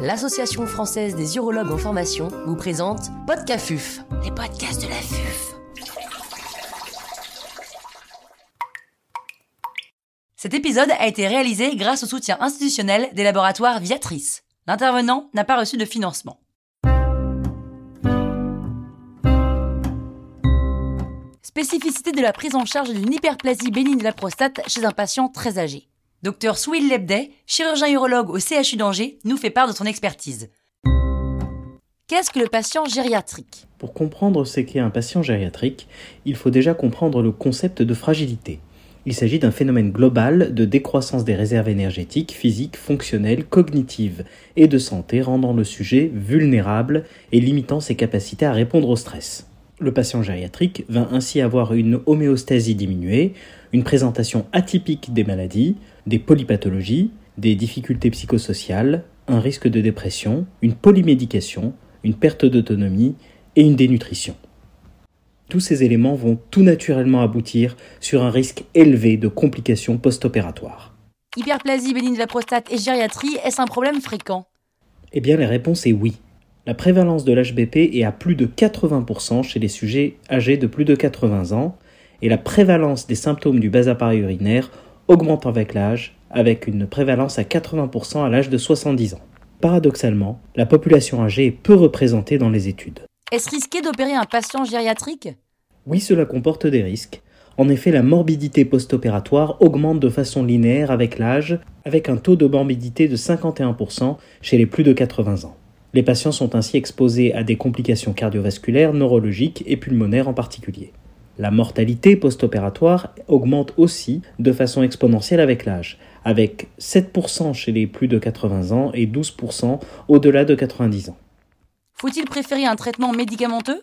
l'Association française des urologues en formation vous présente Podcafuf, les podcasts de la FUF. Cet épisode a été réalisé grâce au soutien institutionnel des laboratoires Viatrice. L'intervenant n'a pas reçu de financement. Spécificité de la prise en charge d'une hyperplasie bénigne de la prostate chez un patient très âgé. Dr Swil Lebday, chirurgien urologue au CHU d'Angers, nous fait part de son expertise. Qu'est-ce que le patient gériatrique? Pour comprendre ce qu'est un patient gériatrique, il faut déjà comprendre le concept de fragilité. Il s'agit d'un phénomène global de décroissance des réserves énergétiques, physiques, fonctionnelles, cognitives et de santé rendant le sujet vulnérable et limitant ses capacités à répondre au stress. Le patient gériatrique va ainsi avoir une homéostasie diminuée, une présentation atypique des maladies, des polypathologies, des difficultés psychosociales, un risque de dépression, une polymédication, une perte d'autonomie et une dénutrition. Tous ces éléments vont tout naturellement aboutir sur un risque élevé de complications post-opératoires. Hyperplasie bénigne de la prostate et gériatrie, est-ce un problème fréquent? Eh bien la réponse est oui. La prévalence de l'HBP est à plus de 80% chez les sujets âgés de plus de 80 ans et la prévalence des symptômes du bas appareil urinaire augmente avec l'âge, avec une prévalence à 80% à l'âge de 70 ans. Paradoxalement, la population âgée est peu représentée dans les études. Est-ce risqué d'opérer un patient gériatrique? Oui, cela comporte des risques. En effet, la morbidité post-opératoire augmente de façon linéaire avec l'âge, avec un taux de morbidité de 51% chez les plus de 80 ans. Les patients sont ainsi exposés à des complications cardiovasculaires, neurologiques et pulmonaires en particulier. La mortalité post-opératoire augmente aussi de façon exponentielle avec l'âge, avec 7% chez les plus de 80 ans et 12% au-delà de 90 ans. Faut-il préférer un traitement médicamenteux?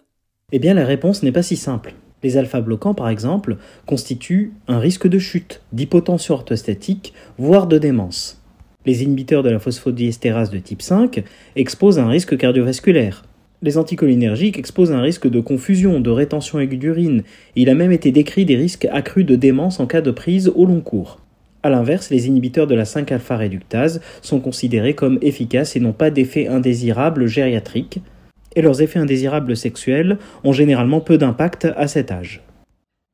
Eh bien la réponse n'est pas si simple. Les alpha-bloquants, par exemple, constituent un risque de chute, d'hypotension orthostatique, voire de démence. Les inhibiteurs de la phosphodiestérase de type 5 exposent un risque cardiovasculaire. Les anticholinergiques exposent un risque de confusion, de rétention aiguë d'urine. Il a même été décrit des risques accrus de démence en cas de prise au long cours. A l'inverse, les inhibiteurs de la 5-alpha réductase sont considérés comme efficaces et n'ont pas d'effet indésirable gériatrique, et leurs effets indésirables sexuels ont généralement peu d'impact à cet âge.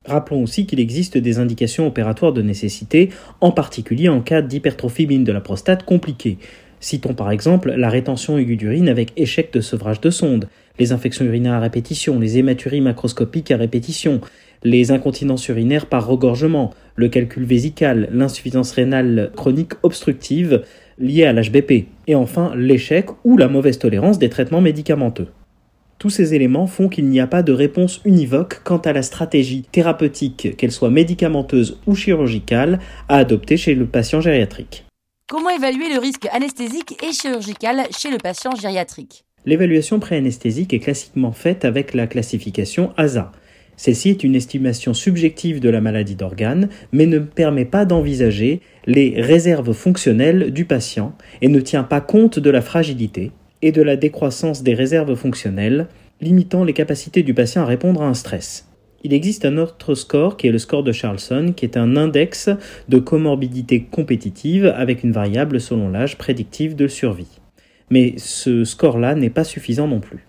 Rappelons aussi qu'il existe des indications opératoires de nécessité, en particulier en cas d'hypertrophie de la prostate compliquée. Citons par exemple la rétention aiguë d'urine avec échec de sevrage de sonde, les infections urinaires à répétition, les hématuries macroscopiques à répétition, les incontinences urinaires par regorgement, le calcul vésical, l'insuffisance rénale chronique obstructive liée à l'HBP, et enfin l'échec ou la mauvaise tolérance des traitements médicamenteux. Tous ces éléments font qu'il n'y a pas de réponse univoque quant à la stratégie thérapeutique, qu'elle soit médicamenteuse ou chirurgicale, à adopter chez le patient gériatrique. Comment évaluer le risque anesthésique et chirurgical chez le patient gériatrique? L'évaluation préanesthésique est classiquement faite avec la classification ASA. Celle-ci est une estimation subjective de la maladie d'organes, mais ne permet pas d'envisager les réserves fonctionnelles du patient et ne tient pas compte de la fragilité, et de la décroissance des réserves fonctionnelles, limitant les capacités du patient à répondre à un stress. Il existe un autre score qui est le score de Charlson, qui est un index de comorbidité compétitive avec une variable selon l'âge prédictive de survie. Mais ce score-là n'est pas suffisant non plus.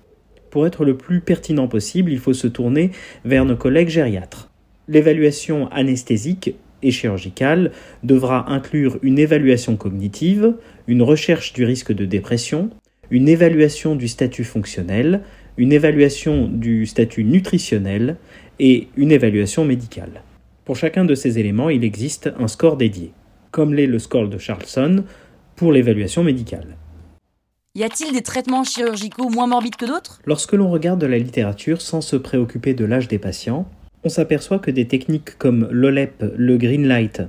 Pour être le plus pertinent possible, il faut se tourner vers nos collègues gériatres. L'évaluation anesthésique et chirurgicale devra inclure une évaluation cognitive, une recherche du risque de dépression, une évaluation du statut fonctionnel, une évaluation du statut nutritionnel et une évaluation médicale. Pour chacun de ces éléments, il existe un score dédié, comme l'est le score de Charlson pour l'évaluation médicale. Y a-t-il des traitements chirurgicaux moins morbides que d'autres? Lorsque l'on regarde la littérature sans se préoccuper de l'âge des patients, on s'aperçoit que des techniques comme l'OLEP, le Green Light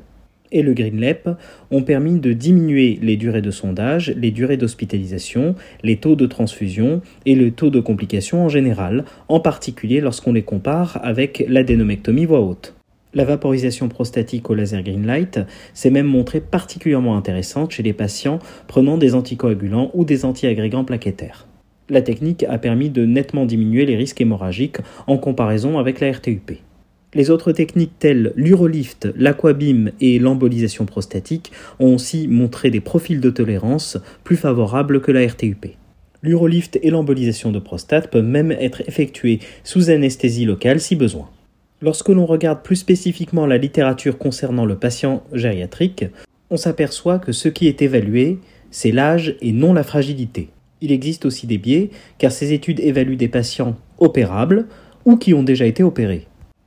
et le GreenLep ont permis de diminuer les durées de sondage, les durées d'hospitalisation, les taux de transfusion et le taux de complications en général, en particulier lorsqu'on les compare avec l'adénomectomie voix haute. La vaporisation prostatique au laser Greenlight s'est même montrée particulièrement intéressante chez les patients prenant des anticoagulants ou des antiagrégants plaquettaires. La technique a permis de nettement diminuer les risques hémorragiques en comparaison avec la RTUP. Les autres techniques telles l'urolift, l'aquabim et l'embolisation prostatique ont aussi montré des profils de tolérance plus favorables que la RTUP. L'urolift et l'embolisation de prostate peuvent même être effectués sous anesthésie locale si besoin. Lorsque l'on regarde plus spécifiquement la littérature concernant le patient gériatrique, on s'aperçoit que ce qui est évalué, c'est l'âge et non la fragilité. Il existe aussi des biais, car ces études évaluent des patients opérables ou qui ont déjà été opérés.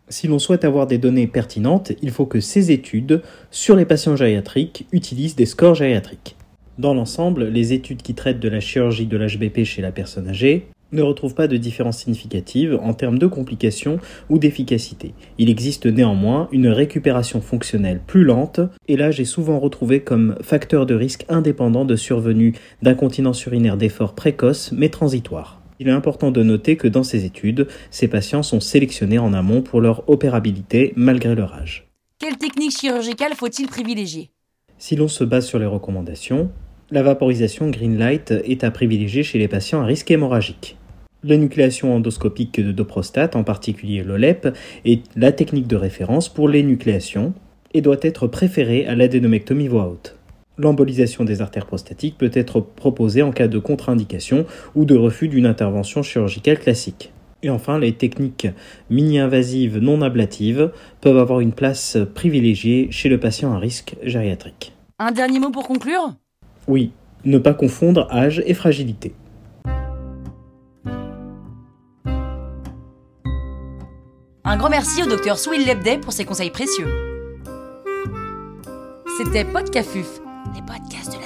Si l'on souhaite avoir des données pertinentes, il faut que ces études sur les patients gériatriques utilisent des scores gériatriques. Dans l'ensemble, les études qui traitent de la chirurgie de l'HBP chez la personne âgée ne retrouvent pas de différence significative en termes de complications ou d'efficacité. Il existe néanmoins une récupération fonctionnelle plus lente et l'âge est souvent retrouvé comme facteur de risque indépendant de survenue d'incontinence urinaire d'effort précoce mais transitoire. Il est important de noter que dans ces études, ces patients sont sélectionnés en amont pour leur opérabilité malgré leur âge. Quelle technique chirurgicale faut-il privilégier? Si l'on se base sur les recommandations, la vaporisation green light est à privilégier chez les patients à risque hémorragique. L'énucléation endoscopique de prostate, en particulier l'OLEP, est la technique de référence pour l'énucléation et doit être préférée à l'adénomectomie voix haute. L'embolisation des artères prostatiques peut être proposée en cas de contre-indication ou de refus d'une intervention chirurgicale classique. Et enfin, les techniques mini-invasives non ablatives peuvent avoir une place privilégiée chez le patient à risque gériatrique. Un dernier mot pour conclure? Oui, ne pas confondre âge et fragilité. Un grand merci au docteur Swill Lebday pour ses conseils précieux. C'était Podcafuf les podcasts de la